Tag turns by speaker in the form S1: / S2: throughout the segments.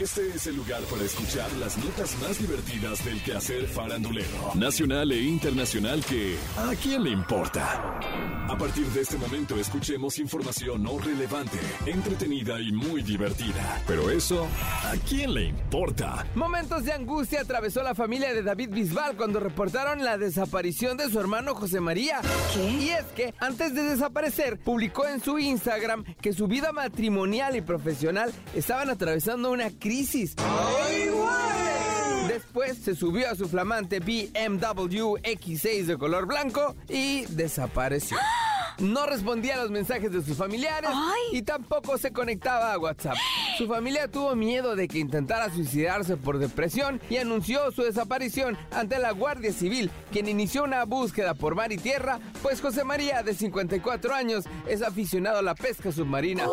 S1: Este es el lugar para escuchar las notas más divertidas del quehacer farandulero, nacional e internacional que ¿a quién le importa? A partir de este momento escuchemos información no relevante, entretenida y muy divertida. Pero eso, ¿a quién le importa?
S2: Momentos de angustia atravesó la familia de David Bisbal cuando reportaron la desaparición de su hermano José María.
S3: ¿Qué?
S2: Y es que, antes de desaparecer, publicó en su Instagram que su vida matrimonial y profesional estaban atravesando una crisis. Después se subió a su flamante BMW X6 de color blanco y desapareció. No respondía a los mensajes de sus familiares
S3: ¡Ay!
S2: y tampoco se conectaba a WhatsApp. Su familia tuvo miedo de que intentara suicidarse por depresión y anunció su desaparición ante la Guardia Civil, quien inició una búsqueda por mar y tierra, pues José María, de 54 años, es aficionado a la pesca submarina.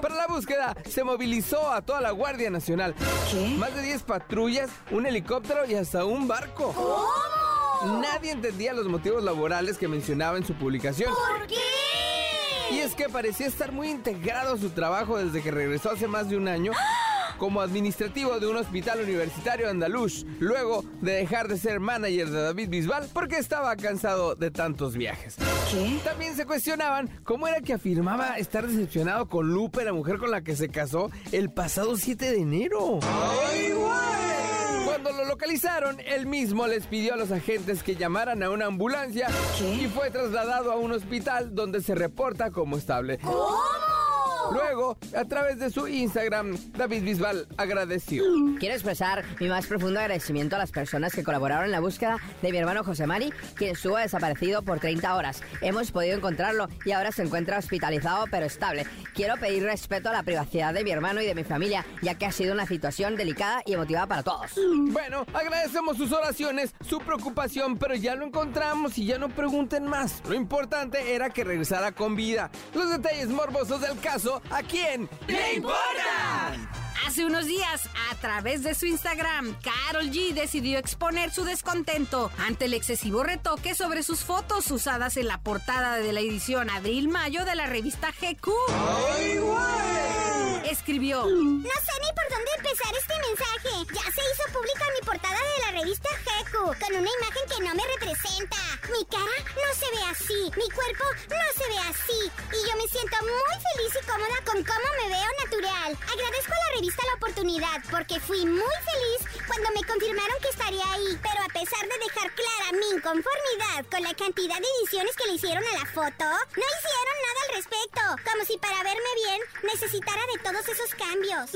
S2: Para la búsqueda se movilizó a toda la Guardia Nacional.
S3: ¿Qué?
S2: Más de 10 patrullas, un helicóptero y hasta un barco. Nadie entendía los motivos laborales que mencionaba en su publicación.
S4: ¿Por qué?
S2: Y es que parecía estar muy integrado a su trabajo desde que regresó hace más de un año como administrativo de un hospital universitario andaluz, luego de dejar de ser manager de David Bisbal porque estaba cansado de tantos viajes.
S3: ¿Qué?
S2: También se cuestionaban cómo era que afirmaba estar decepcionado con Lupe, la mujer con la que se casó el pasado 7 de enero. Cuando lo localizaron, él mismo les pidió a los agentes que llamaran a una ambulancia
S3: ¿Qué?
S2: y fue trasladado a un hospital donde se reporta como estable. Luego, a través de su Instagram, David Bisbal agradeció.
S3: Quiero expresar mi más profundo agradecimiento a las personas que colaboraron en la búsqueda de mi hermano José Mari, quien estuvo desaparecido por 30 horas. Hemos podido encontrarlo y ahora se encuentra hospitalizado pero estable. Quiero pedir respeto a la privacidad de mi hermano y de mi familia, ya que ha sido una situación delicada y emotiva para todos.
S2: Bueno, agradecemos sus oraciones, su preocupación, pero ya lo encontramos y ya no pregunten más. Lo importante era que regresara con vida. Los detalles morbosos del caso, ¿a quién le importa?
S5: Hace unos días, a través de su Instagram, Carol G decidió exponer su descontento ante el excesivo retoque sobre sus fotos usadas en la portada de la edición Abril-Mayo de la revista GQ. Escribió,
S4: No sé ni dónde empezar este mensaje. Ya se hizo pública mi portada de la revista Heku, con una imagen que no me representa. Mi cara no se ve así, mi cuerpo no se ve así. Y yo me siento muy feliz y cómoda con cómo me veo natural. Agradezco a la revista la oportunidad, porque fui muy feliz cuando me confirmaron que estaría ahí. Pero a pesar de dejar clara mi inconformidad con la cantidad de ediciones que le hicieron a la foto, no hicieron nada al respecto. Como si para verme bien necesitara de todos esos cambios.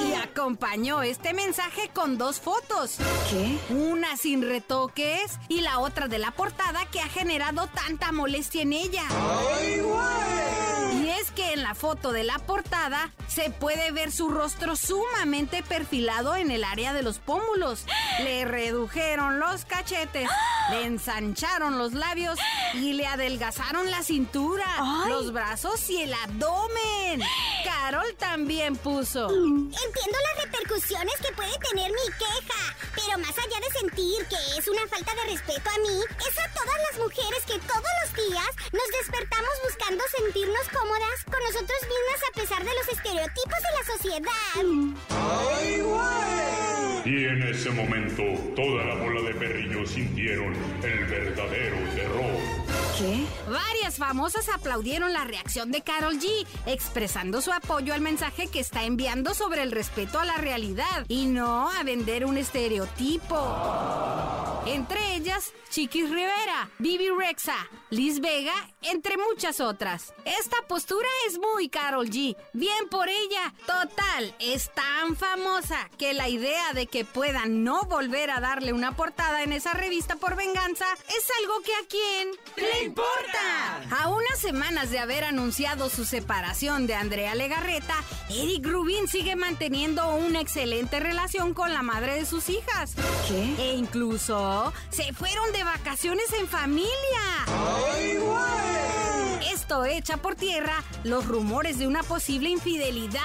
S5: y acompañó este mensaje con dos fotos.
S3: ¿Qué?
S5: Una sin retoques y la otra de la portada que ha generado tanta molestia en ella. Y es que en la foto de la portada se puede ver su rostro sumamente perfilado en el área de los pómulos. Le redujeron los cachetes, le ensancharon los labios y le adelgazaron la cintura,
S3: ¡Ay!
S5: los brazos y el abdomen. Carol también puso.
S4: Entiendo las repercusiones que puede tener mi queja, pero más allá de sentir que es una falta de respeto a mí, es a todas las mujeres que todos los días nos despertamos buscando sentirnos cómodas con nosotros mismas a pesar de los estereotipos de la sociedad.
S6: Y en ese momento, toda la bola de perrillos sintieron el verdadero terror.
S3: ¿Qué?
S5: Varias famosas aplaudieron la reacción de Carol G, expresando su apoyo al mensaje que está enviando sobre el respeto a la realidad y no a vender un estereotipo. Entre ellas, Chiquis Rivera, Bibi Rexa, Liz Vega, entre muchas otras. Esta postura es muy Carol G, bien por ella. Total, es tan famosa que la idea de que pueda no volver a darle una portada en esa revista por venganza es algo que a quién le importa. A unas semanas de haber anunciado su separación de Andrea Legarreta, Eric Rubin sigue manteniendo una excelente relación con la madre de sus hijas.
S3: ¿Qué?
S5: E incluso se fueron de vacaciones en familia. Esto echa por tierra los rumores de una posible infidelidad.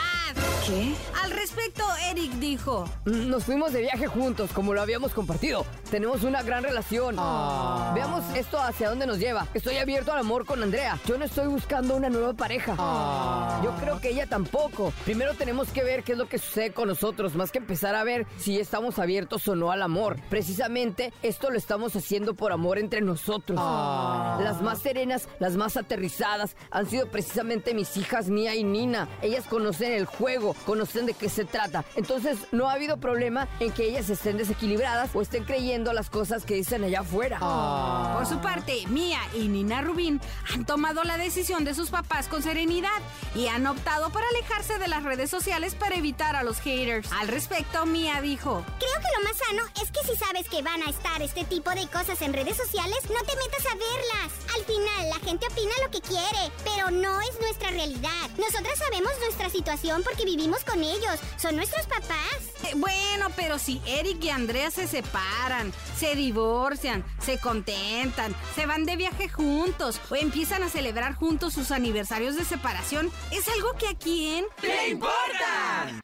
S5: ¿Qué? Al respecto, Eric dijo.
S3: Nos fuimos de viaje juntos, como lo habíamos compartido. Tenemos una gran relación.
S2: Ah.
S3: Veamos esto hacia dónde nos lleva. Estoy abierto al amor con Andrea. Yo no estoy buscando una nueva pareja.
S2: Ah.
S3: Yo creo que ella tampoco. Primero tenemos que ver qué es lo que sucede con nosotros, más que empezar a ver si estamos abiertos o no al amor. Precisamente esto lo estamos haciendo por amor entre nosotros.
S2: Ah.
S3: Las más serenas, las más aterrizadas, han sido precisamente mis hijas Mía y Nina. Ellas conocen el juego, conocen de qué se trata. Entonces no ha habido problema en que ellas estén desequilibradas o estén creyendo las cosas que dicen allá afuera.
S5: Por su parte, Mia y Nina Rubín han tomado la decisión de sus papás con serenidad y han optado por alejarse de las redes sociales para evitar a los haters. Al respecto, Mia dijo,
S4: Creo que lo más sano es que si sabes que van a estar este tipo de cosas en redes sociales, no te metas a verlas. Al final, la gente opina lo que quiere, pero no es nuestra realidad. Nosotras sabemos nuestra situación porque vivimos con ellos. Son nuestros papás.
S5: "Eh, bueno, pero si Eric y Andrea se separan, se divorcian, se contentan, se van de viaje juntos o empiezan a celebrar juntos sus aniversarios de separación, ¿es algo que a quién?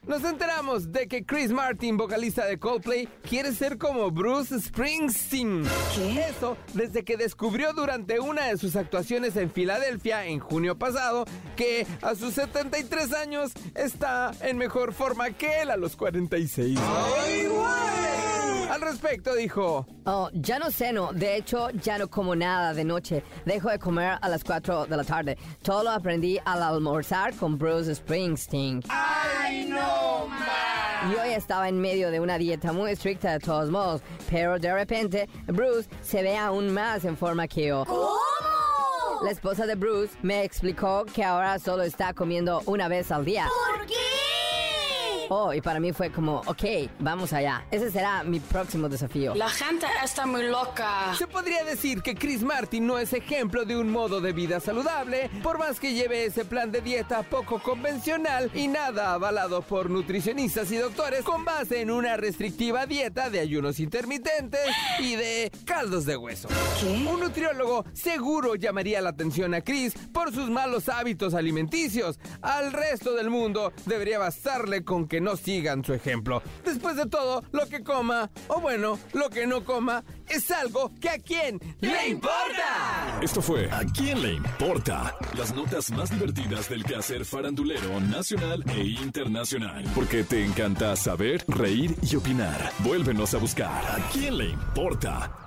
S2: Nos enteramos de que Chris Martin, vocalista de Coldplay, quiere ser como Bruce Springsteen.
S5: ¿Qué?
S2: Eso desde que descubrió durante una de sus actuaciones en Filadelfia en junio pasado que a sus 73 años está en mejor forma que él a los 46. Al respecto dijo,
S3: Oh, ya no ceno. De hecho, ya no como nada de noche. Dejo de comer a las 4 de la tarde. Todo lo aprendí al almorzar con Bruce Springsteen. ¡Ay, no, Yo ya estaba en medio de una dieta muy estricta de todos modos, pero de repente Bruce se ve aún más en forma que yo. La esposa de Bruce me explicó que ahora solo está comiendo una vez al día.
S4: ¿Por?
S3: Oh, y para mí fue como, ok, vamos allá. Ese será mi próximo desafío.
S7: La gente está muy loca.
S2: Se podría decir que Chris Martin no es ejemplo de un modo de vida saludable, por más que lleve ese plan de dieta poco convencional y nada avalado por nutricionistas y doctores con base en una restrictiva dieta de ayunos intermitentes y de caldos de hueso. Un nutriólogo seguro llamaría la atención a Chris por sus malos hábitos alimenticios. Al resto del mundo debería bastarle con que no sigan su ejemplo. Después de todo, lo que coma, o bueno, lo que no coma, es algo que a quién le importa.
S1: Esto fue ¿A quién le importa? Las notas más divertidas del quehacer farandulero nacional e internacional. Porque te encanta saber, reír y opinar. Vuélvenos a buscar ¿A quién le importa?